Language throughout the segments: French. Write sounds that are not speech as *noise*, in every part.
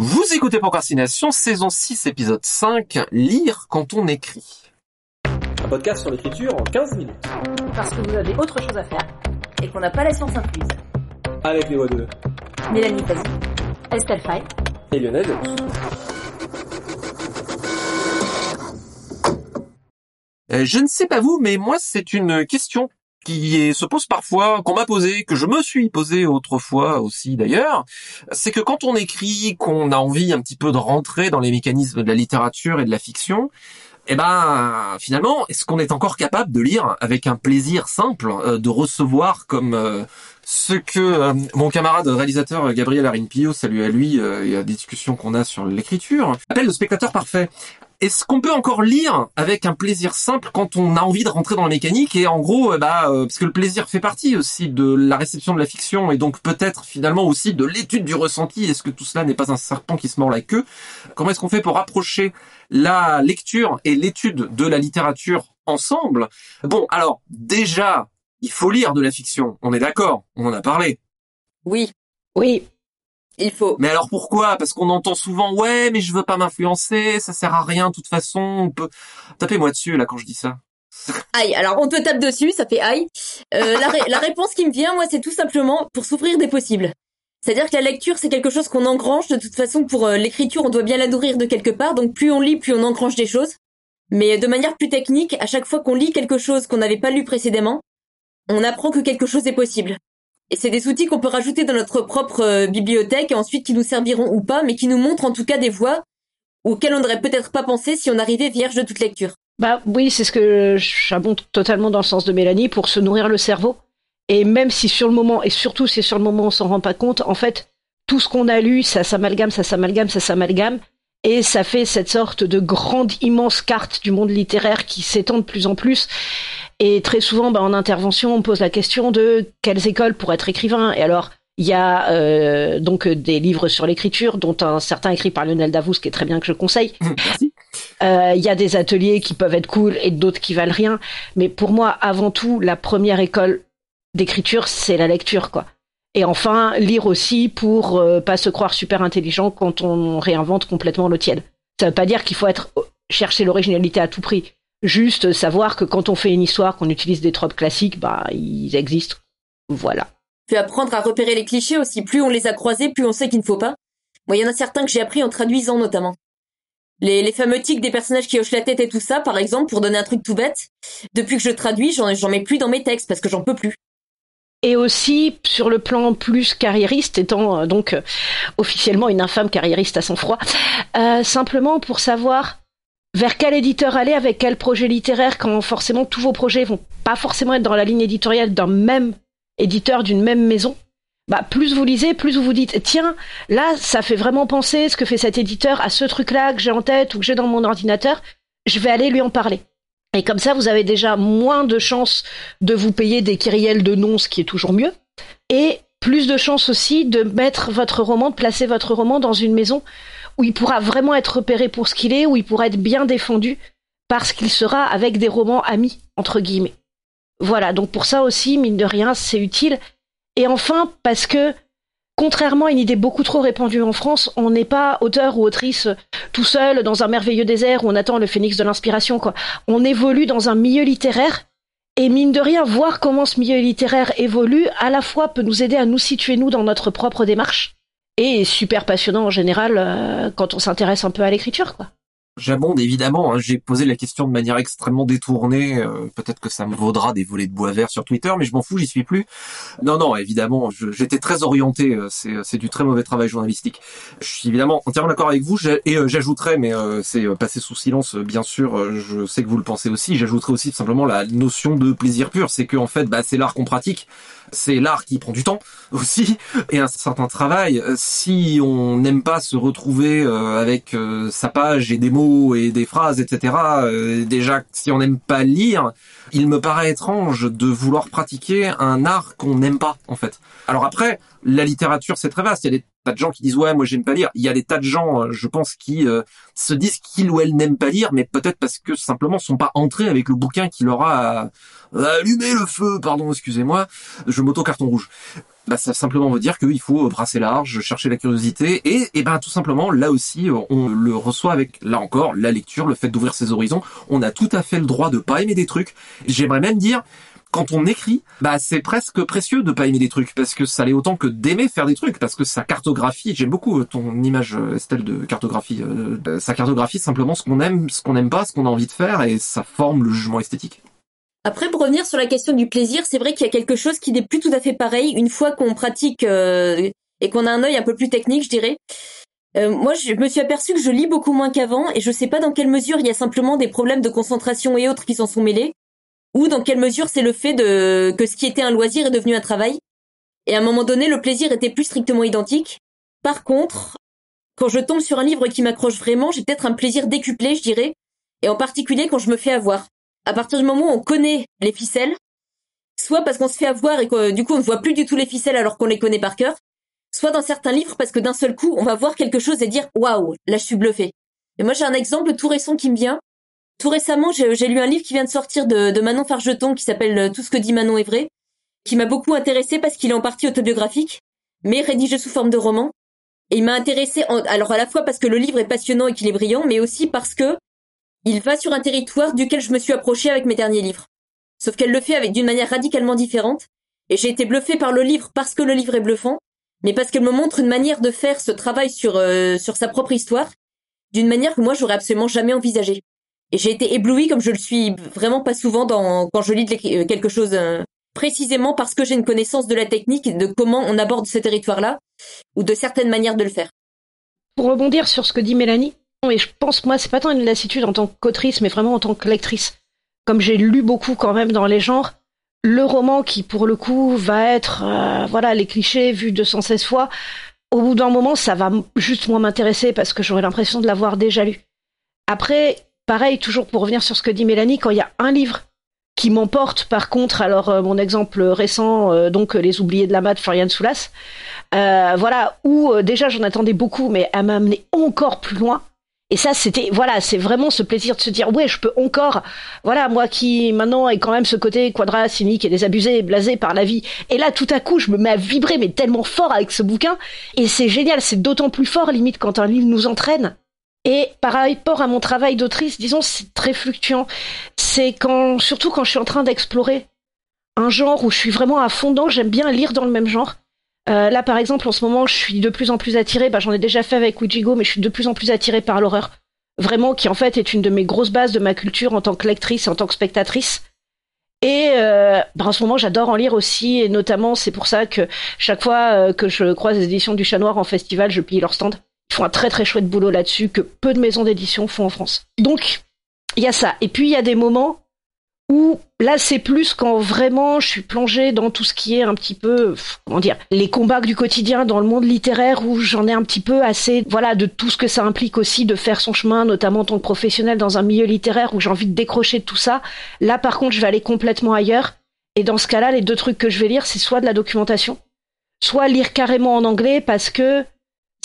Vous écoutez Procrastination, saison 6, épisode 5, Lire quand on écrit. Un podcast sur l'écriture en 15 minutes. Parce que vous avez autre chose à faire et qu'on n'a pas la science incluse. Avec les voix de Mélanie Fazi, Estelle Fay et Lionel Delous. Euh, je ne sais pas vous, mais moi c'est une question qui se pose parfois, qu'on m'a posée, que je me suis posée autrefois aussi d'ailleurs, c'est que quand on écrit, qu'on a envie un petit peu de rentrer dans les mécanismes de la littérature et de la fiction, eh ben finalement, est-ce qu'on est encore capable de lire avec un plaisir simple, euh, de recevoir comme euh, ce que euh, mon camarade réalisateur Gabriel Arinpio, salut à lui, euh, et à des discussions qu'on a sur l'écriture, appelle le spectateur parfait. Est-ce qu'on peut encore lire avec un plaisir simple quand on a envie de rentrer dans la mécanique et en gros, euh, bah, euh, parce que le plaisir fait partie aussi de la réception de la fiction et donc peut-être finalement aussi de l'étude du ressenti. Est-ce que tout cela n'est pas un serpent qui se mord la queue? Comment est-ce qu'on fait pour rapprocher la lecture et l'étude de la littérature ensemble? Bon, alors déjà, il faut lire de la fiction. On est d'accord, on en a parlé. Oui, Oui, il faut. Mais alors pourquoi? Parce qu'on entend souvent ouais, mais je veux pas m'influencer, ça sert à rien de toute façon. On peut tapez-moi dessus là quand je dis ça. *laughs* Aïe, alors on te tape dessus, ça fait aïe. Euh, la, ré- la réponse qui me vient, moi, c'est tout simplement pour s'ouvrir des possibles. C'est-à-dire que la lecture, c'est quelque chose qu'on engrange. De toute façon, pour euh, l'écriture, on doit bien la nourrir de quelque part. Donc plus on lit, plus on engrange des choses. Mais de manière plus technique, à chaque fois qu'on lit quelque chose qu'on n'avait pas lu précédemment, on apprend que quelque chose est possible. Et c'est des outils qu'on peut rajouter dans notre propre euh, bibliothèque et ensuite qui nous serviront ou pas, mais qui nous montrent en tout cas des voies auxquelles on n'aurait peut-être pas pensé si on arrivait vierge de toute lecture. Bah oui, c'est ce que j'abonde totalement dans le sens de Mélanie pour se nourrir le cerveau. Et même si sur le moment, et surtout si sur le moment on s'en rend pas compte, en fait, tout ce qu'on a lu, ça s'amalgame, ça s'amalgame, ça s'amalgame, et ça fait cette sorte de grande, immense carte du monde littéraire qui s'étend de plus en plus. Et très souvent, bah, en intervention, on pose la question de quelles écoles pour être écrivain. Et alors, il y a euh, donc des livres sur l'écriture, dont un certain écrit par Lionel Davous, qui est très bien que je conseille. *laughs* Merci. Euh, Il y a des ateliers qui peuvent être cool et d'autres qui valent rien. Mais pour moi, avant tout, la première école d'écriture, c'est la lecture, quoi. Et enfin, lire aussi pour euh, pas se croire super intelligent quand on réinvente complètement le tiède. Ça veut pas dire qu'il faut être chercher l'originalité à tout prix. Juste savoir que quand on fait une histoire, qu'on utilise des tropes classiques, bah ils existent. Voilà. Puis apprendre à repérer les clichés aussi. Plus on les a croisés, plus on sait qu'il ne faut pas. Moi, il y en a certains que j'ai appris en traduisant notamment. Les, les fameux tics des personnages qui hochent la tête et tout ça, par exemple, pour donner un truc tout bête. Depuis que je traduis, j'en mets plus dans mes textes parce que j'en peux plus. Et aussi sur le plan plus carriériste, étant euh, donc euh, officiellement une infâme carriériste à son froid, euh, simplement pour savoir vers quel éditeur aller, avec quel projet littéraire, quand forcément tous vos projets vont pas forcément être dans la ligne éditoriale d'un même éditeur, d'une même maison? Bah, plus vous lisez, plus vous vous dites, tiens, là, ça fait vraiment penser ce que fait cet éditeur à ce truc-là que j'ai en tête ou que j'ai dans mon ordinateur, je vais aller lui en parler. Et comme ça, vous avez déjà moins de chances de vous payer des kyriels de noms, ce qui est toujours mieux, et plus de chances aussi de mettre votre roman, de placer votre roman dans une maison où il pourra vraiment être repéré pour ce qu'il est, où il pourra être bien défendu, parce qu'il sera avec des romans amis, entre guillemets. Voilà, donc pour ça aussi, mine de rien, c'est utile. Et enfin, parce que, contrairement à une idée beaucoup trop répandue en France, on n'est pas auteur ou autrice tout seul dans un merveilleux désert où on attend le phénix de l'inspiration, quoi. On évolue dans un milieu littéraire, et mine de rien, voir comment ce milieu littéraire évolue, à la fois peut nous aider à nous situer, nous, dans notre propre démarche, et super passionnant en général euh, quand on s'intéresse un peu à l'écriture, quoi. J'abonde évidemment. hein. J'ai posé la question de manière extrêmement détournée. euh, Peut-être que ça me vaudra des volets de bois vert sur Twitter, mais je m'en fous, j'y suis plus. Non, non, évidemment, j'étais très orienté. euh, C'est, c'est du très mauvais travail journalistique. Je suis évidemment entièrement d'accord avec vous. Et euh, j'ajouterais, mais euh, c'est euh, passé sous silence, euh, bien sûr. euh, Je sais que vous le pensez aussi. J'ajouterais aussi tout simplement la notion de plaisir pur. C'est que en fait, bah, c'est l'art qu'on pratique. C'est l'art qui prend du temps *laughs* aussi et un certain travail. Euh, Si on n'aime pas se retrouver euh, avec euh, sa page et des mots et des phrases, etc. euh, déjà, si on n'aime pas lire, il me paraît étrange de vouloir pratiquer un art qu'on n'aime pas, en fait. Alors après, la littérature, c'est très vaste. Il y a des tas de gens qui disent ouais, moi j'aime pas lire. Il y a des tas de gens, euh, je pense, qui euh, se disent qu'ils ou elles n'aiment pas lire, mais peut-être parce que simplement sont pas entrés avec le bouquin qui leur a allumé le feu. Pardon, excusez-moi, je m'auto carton rouge. Bah, ça simplement veut dire qu'il faut brasser large, chercher la curiosité, et, et ben tout simplement là aussi on le reçoit avec là encore la lecture, le fait d'ouvrir ses horizons. On a tout à fait le droit de pas aimer des trucs. J'aimerais même dire quand on écrit, bah c'est presque précieux de pas aimer des trucs parce que ça l'est autant que d'aimer faire des trucs parce que ça cartographie. J'aime beaucoup ton image Estelle de cartographie. Euh, ça cartographie simplement ce qu'on aime, ce qu'on n'aime pas, ce qu'on a envie de faire et ça forme le jugement esthétique. Après, pour revenir sur la question du plaisir, c'est vrai qu'il y a quelque chose qui n'est plus tout à fait pareil une fois qu'on pratique euh, et qu'on a un œil un peu plus technique, je dirais. Euh, moi, je me suis aperçu que je lis beaucoup moins qu'avant et je sais pas dans quelle mesure il y a simplement des problèmes de concentration et autres qui s'en sont mêlés ou dans quelle mesure c'est le fait de que ce qui était un loisir est devenu un travail. Et à un moment donné, le plaisir était plus strictement identique. Par contre, quand je tombe sur un livre qui m'accroche vraiment, j'ai peut-être un plaisir décuplé, je dirais, et en particulier quand je me fais avoir. À partir du moment où on connaît les ficelles, soit parce qu'on se fait avoir et que du coup on ne voit plus du tout les ficelles alors qu'on les connaît par cœur, soit dans certains livres parce que d'un seul coup on va voir quelque chose et dire waouh, là je suis bluffé. Et moi j'ai un exemple tout récent qui me vient. Tout récemment, j'ai lu un livre qui vient de sortir de, Manon Fargeton qui s'appelle euh, Tout ce que dit Manon est vrai, qui m'a beaucoup intéressé parce qu'il est en partie autobiographique, mais rédigé sous forme de roman. Et il m'a intéressé, alors à la fois parce que le livre est passionnant et qu'il est brillant, mais aussi parce que il va sur un territoire duquel je me suis approchée avec mes derniers livres. Sauf qu'elle le fait avec d'une manière radicalement différente, et j'ai été bluffée par le livre parce que le livre est bluffant, mais parce qu'elle me montre une manière de faire ce travail sur, euh, sur sa propre histoire, d'une manière que moi j'aurais absolument jamais envisagée. Et j'ai été éblouie comme je le suis vraiment pas souvent dans, quand je lis euh, quelque chose euh, précisément parce que j'ai une connaissance de la technique de comment on aborde ce territoire-là ou de certaines manières de le faire. Pour rebondir sur ce que dit Mélanie, et je pense moi c'est pas tant une lassitude en tant qu'autrice mais vraiment en tant que lectrice. Comme j'ai lu beaucoup quand même dans les genres, le roman qui pour le coup va être euh, voilà les clichés vus 216 fois, au bout d'un moment ça va juste moins m'intéresser parce que j'aurai l'impression de l'avoir déjà lu. Après, Pareil, toujours pour revenir sur ce que dit Mélanie, quand il y a un livre qui m'emporte, par contre, alors euh, mon exemple récent, euh, donc Les Oubliés de la mat, Florian Soulas, euh, voilà, où déjà j'en attendais beaucoup, mais elle m'a amené encore plus loin. Et ça, c'était, voilà, c'est vraiment ce plaisir de se dire, ouais, je peux encore, voilà, moi qui maintenant ai quand même ce côté quadra, cynique et désabusé, blasé par la vie. Et là, tout à coup, je me mets à vibrer, mais tellement fort avec ce bouquin. Et c'est génial, c'est d'autant plus fort, limite, quand un livre nous entraîne. Et par rapport à mon travail d'autrice, disons, c'est très fluctuant. C'est quand, surtout quand je suis en train d'explorer un genre où je suis vraiment à fond dedans, j'aime bien lire dans le même genre. Euh, là, par exemple, en ce moment, je suis de plus en plus attirée, bah, j'en ai déjà fait avec Ouijigo, mais je suis de plus en plus attirée par l'horreur. Vraiment, qui en fait est une de mes grosses bases de ma culture en tant que lectrice et en tant que spectatrice. Et euh, bah, en ce moment, j'adore en lire aussi, et notamment, c'est pour ça que chaque fois euh, que je croise les éditions du Chat Noir en festival, je pille leur stand. Ils font un très très chouette boulot là-dessus que peu de maisons d'édition font en France. Donc, il y a ça. Et puis, il y a des moments où là, c'est plus quand vraiment je suis plongée dans tout ce qui est un petit peu, comment dire, les combats du quotidien dans le monde littéraire où j'en ai un petit peu assez, voilà, de tout ce que ça implique aussi de faire son chemin, notamment en tant que professionnel dans un milieu littéraire où j'ai envie de décrocher de tout ça. Là, par contre, je vais aller complètement ailleurs. Et dans ce cas-là, les deux trucs que je vais lire, c'est soit de la documentation, soit lire carrément en anglais parce que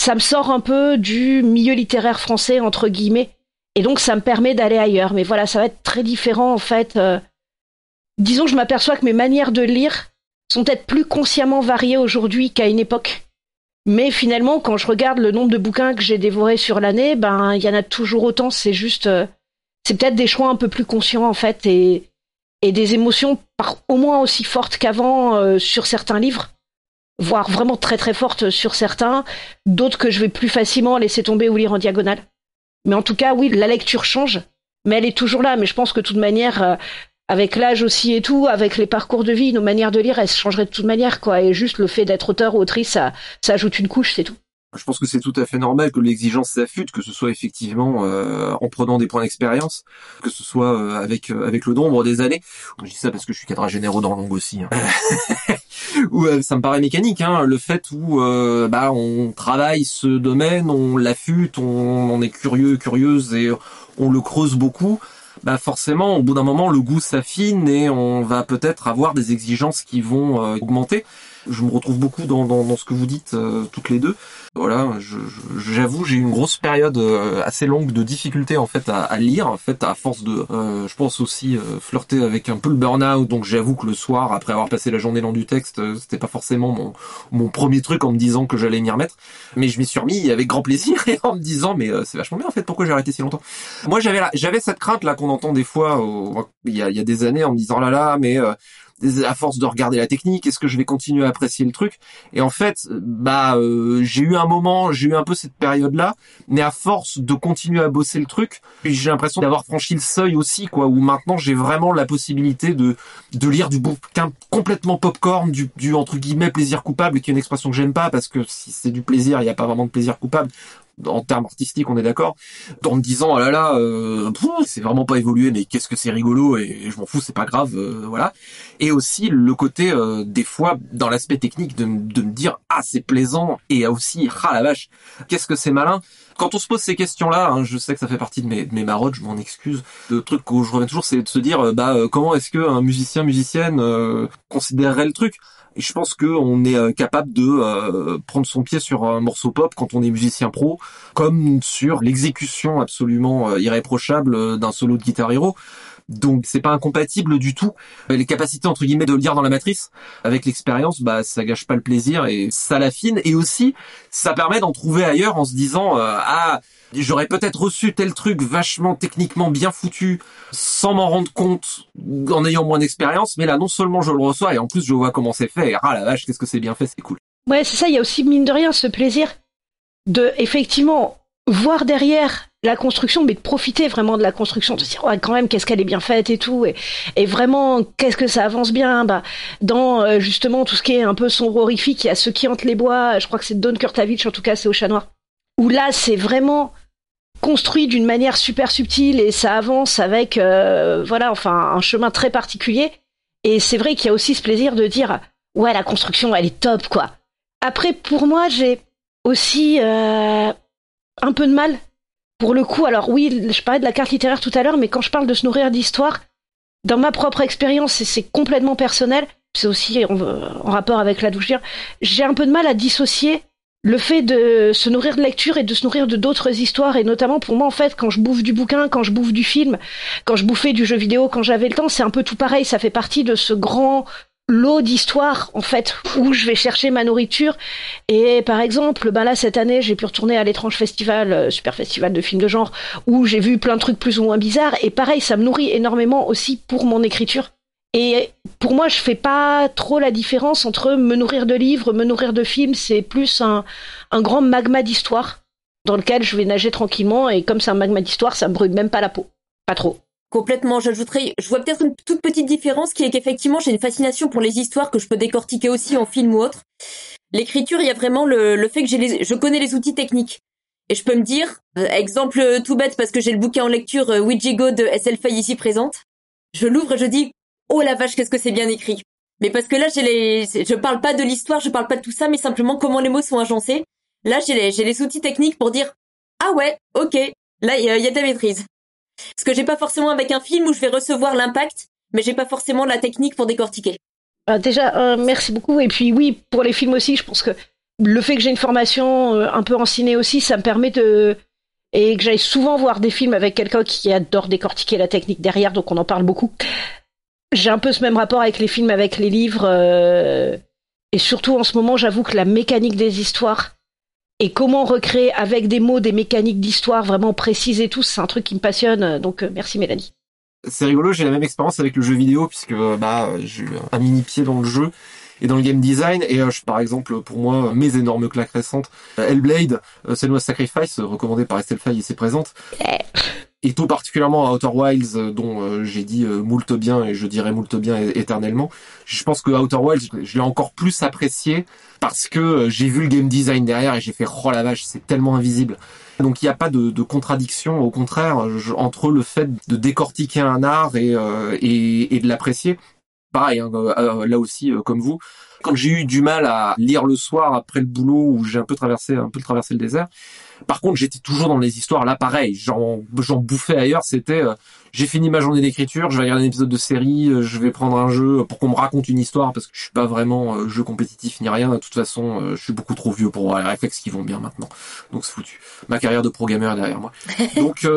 ça me sort un peu du milieu littéraire français entre guillemets et donc ça me permet d'aller ailleurs mais voilà ça va être très différent en fait euh. disons je m'aperçois que mes manières de lire sont peut-être plus consciemment variées aujourd'hui qu'à une époque mais finalement quand je regarde le nombre de bouquins que j'ai dévorés sur l'année ben il y en a toujours autant c'est juste euh, c'est peut-être des choix un peu plus conscients en fait et et des émotions par, au moins aussi fortes qu'avant euh, sur certains livres voire vraiment très très forte sur certains, d'autres que je vais plus facilement laisser tomber ou lire en diagonale. Mais en tout cas, oui, la lecture change, mais elle est toujours là. Mais je pense que de toute manière, euh, avec l'âge aussi et tout, avec les parcours de vie, nos manières de lire, elles se changeraient de toute manière, quoi. Et juste le fait d'être auteur ou autrice, ça, ça ajoute une couche, c'est tout je pense que c'est tout à fait normal que l'exigence s'affûte, que ce soit effectivement euh, en prenant des points d'expérience, que ce soit euh, avec euh, avec le nombre des années. Je dis ça parce que je suis cadre généraux dans Langue aussi. Hein. *laughs* où ça me paraît mécanique, hein, le fait où bah on travaille ce domaine, on l'affûte, on, on est curieux, curieuse et on le creuse beaucoup bah forcément, au bout d'un moment, le goût s'affine et on va peut-être avoir des exigences qui vont augmenter. Je me retrouve beaucoup dans, dans, dans ce que vous dites euh, toutes les deux. Voilà, j'avoue, j'ai eu une grosse période euh, assez longue de difficulté en fait à, à lire, en fait, à force de, euh, je pense aussi euh, flirter avec un peu le burn-out. Donc j'avoue que le soir, après avoir passé la journée dans du texte, euh, c'était pas forcément mon, mon premier truc en me disant que j'allais m'y remettre. Mais je m'y suis remis avec grand plaisir *laughs* et en me disant, mais euh, c'est vachement bien en fait. Pourquoi j'ai arrêté si longtemps? Moi, j'avais j'avais cette crainte là qu'on entend des fois il y a, y a des années en me disant, oh là là, mais à force de regarder la technique, est-ce que je vais continuer à apprécier le truc? Et en fait, bah, euh, j'ai eu un moment, j'ai eu un peu cette période-là, mais à force de continuer à bosser le truc, j'ai l'impression d'avoir franchi le seuil aussi, quoi, où maintenant j'ai vraiment la possibilité de de lire du bouquin complètement popcorn, du, du entre guillemets plaisir coupable, qui est une expression que j'aime pas parce que si c'est du plaisir, il n'y a pas vraiment de plaisir coupable en termes artistiques, on est d'accord, en me disant oh là là, euh, c'est vraiment pas évolué, mais qu'est-ce que c'est rigolo et, je m'en fous, c'est pas grave, euh, voilà. Et aussi le côté euh, des fois dans l'aspect technique de, de me dire ah c'est plaisant et aussi ah la vache, qu'est-ce que c'est malin. Quand on se pose ces questions-là, hein, je sais que ça fait partie de mes, de marottes, je m'en excuse. Le truc où je reviens toujours, c'est de se dire euh, bah euh, comment est-ce que un musicien musicienne euh, considérerait le truc? Je pense que on est capable de prendre son pied sur un morceau pop quand on est musicien pro, comme sur l'exécution absolument irréprochable d'un solo de guitare hero. Donc c'est pas incompatible du tout. Euh, Les capacités entre guillemets de lire dans la matrice, avec l'expérience, bah ça gâche pas le plaisir et ça l'affine. Et aussi, ça permet d'en trouver ailleurs en se disant euh, ah j'aurais peut-être reçu tel truc vachement techniquement bien foutu sans m'en rendre compte en ayant moins d'expérience. Mais là non seulement je le reçois et en plus je vois comment c'est fait. Et, ah la vache qu'est-ce que c'est bien fait, c'est cool. Ouais, c'est ça, il y a aussi, mine de rien, ce plaisir de, effectivement, voir derrière la construction, mais de profiter vraiment de la construction, de se dire, ouais, quand même, qu'est-ce qu'elle est bien faite et tout, et, et vraiment, qu'est-ce que ça avance bien, bah, dans, euh, justement, tout ce qui est un peu sombre horrifique, il y a ceux qui hantent les bois, je crois que c'est Don Kurtavich, en tout cas, c'est au chat noir, où là, c'est vraiment construit d'une manière super subtile et ça avance avec, euh, voilà, enfin, un chemin très particulier, et c'est vrai qu'il y a aussi ce plaisir de dire, ouais, la construction, elle est top, quoi. Après, pour moi, j'ai aussi euh, un peu de mal. Pour le coup, alors oui, je parlais de la carte littéraire tout à l'heure, mais quand je parle de se nourrir d'histoire, dans ma propre expérience, c'est complètement personnel, c'est aussi en, en rapport avec la douche, j'ai un peu de mal à dissocier le fait de se nourrir de lecture et de se nourrir de d'autres histoires, et notamment pour moi, en fait, quand je bouffe du bouquin, quand je bouffe du film, quand je bouffais du jeu vidéo, quand j'avais le temps, c'est un peu tout pareil, ça fait partie de ce grand lot d'histoires en fait où je vais chercher ma nourriture. Et par exemple ben là cette année j'ai pu retourner à l'étrange festival euh, super festival de films de genre où j'ai vu plein de trucs plus ou moins bizarres. Et pareil ça me nourrit énormément aussi pour mon écriture. Et pour moi je fais pas trop la différence entre me nourrir de livres me nourrir de films. C'est plus un, un grand magma d'histoire dans lequel je vais nager tranquillement. Et comme c'est un magma d'histoire ça me brûle même pas la peau. Pas trop Complètement, j'ajouterais, je vois peut-être une toute petite différence qui est qu'effectivement j'ai une fascination pour les histoires que je peux décortiquer aussi en film ou autre. L'écriture, il y a vraiment le, fait que je connais les outils techniques. Et je peux me dire, euh, exemple euh, tout bête parce que j'ai le bouquin en lecture euh, de SL Fay ici présente. Je l'ouvre et je dis, oh la vache, qu'est-ce que c'est bien écrit. Mais parce que là, j'ai les, je parle pas de l'histoire, je parle pas de tout ça, mais simplement comment les mots sont agencés. Là, j'ai les, j'ai les outils techniques pour dire, ah ouais, ok, là, il y, y a de la maîtrise. Ce que j'ai pas forcément avec un film où je vais recevoir l'impact, mais j'ai pas forcément la technique pour décortiquer. Ah, déjà, euh, merci beaucoup. Et puis oui, pour les films aussi, je pense que le fait que j'ai une formation euh, un peu en ciné aussi, ça me permet de... Et que j'aille souvent voir des films avec quelqu'un qui adore décortiquer la technique derrière, donc on en parle beaucoup. J'ai un peu ce même rapport avec les films, avec les livres. euh, Et surtout en ce moment, j'avoue que la mécanique des histoires et comment recréer avec des mots des mécaniques d'histoire vraiment précises et tout, c'est un truc qui me passionne. Donc euh, merci Mélanie. C'est rigolo, j'ai la même expérience avec le jeu vidéo puisque bah j'ai eu un mini pied dans le jeu et dans le game design et euh, je- par exemple pour moi mes énormes claques récentes euh, Hellblade, euh, Senua's Sacrifice euh, recommandé par Estelle Faye ici présente et tout particulièrement à Outer Wilds euh, dont euh, j'ai dit euh, moult bien et je dirais moult bien éternellement. Je pense que Outer Wilds je- l'ai encore plus apprécié parce que j'ai vu le game design derrière et j'ai fait oh la vache c'est tellement invisible. Donc il n'y a pas de, de contradiction, au contraire, entre le fait de décortiquer un art et, euh, et, et de l'apprécier. Pareil, hein, là aussi, comme vous, quand j'ai eu du mal à lire le soir après le boulot où j'ai un peu traversé un peu traversé le désert. Par contre, j'étais toujours dans les histoires là pareil, j'en j'en bouffais ailleurs, c'était euh, j'ai fini ma journée d'écriture, je vais regarder un épisode de série, euh, je vais prendre un jeu pour qu'on me raconte une histoire parce que je suis pas vraiment euh, jeu compétitif ni rien. De toute façon, euh, je suis beaucoup trop vieux pour avoir les réflexes qui vont bien maintenant. Donc c'est foutu. Ma carrière de pro gamer est derrière moi. *laughs* Donc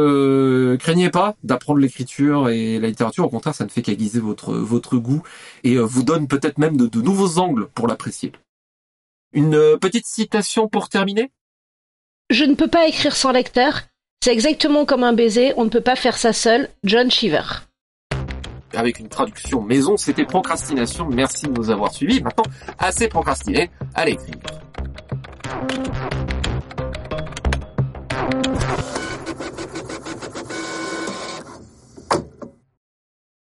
craignez pas d'apprendre l'écriture et la littérature. Au contraire, ça ne fait qu'aiguiser votre votre goût et vous donne peut-être même de, de nouveaux angles pour l'apprécier. Une petite citation pour terminer? Je ne peux pas écrire sans lecteur. C'est exactement comme un baiser, on ne peut pas faire ça seul. John Cheever. Avec une traduction maison, c'était procrastination. Merci de nous avoir suivis. Maintenant, assez procrastiné, allez écrire.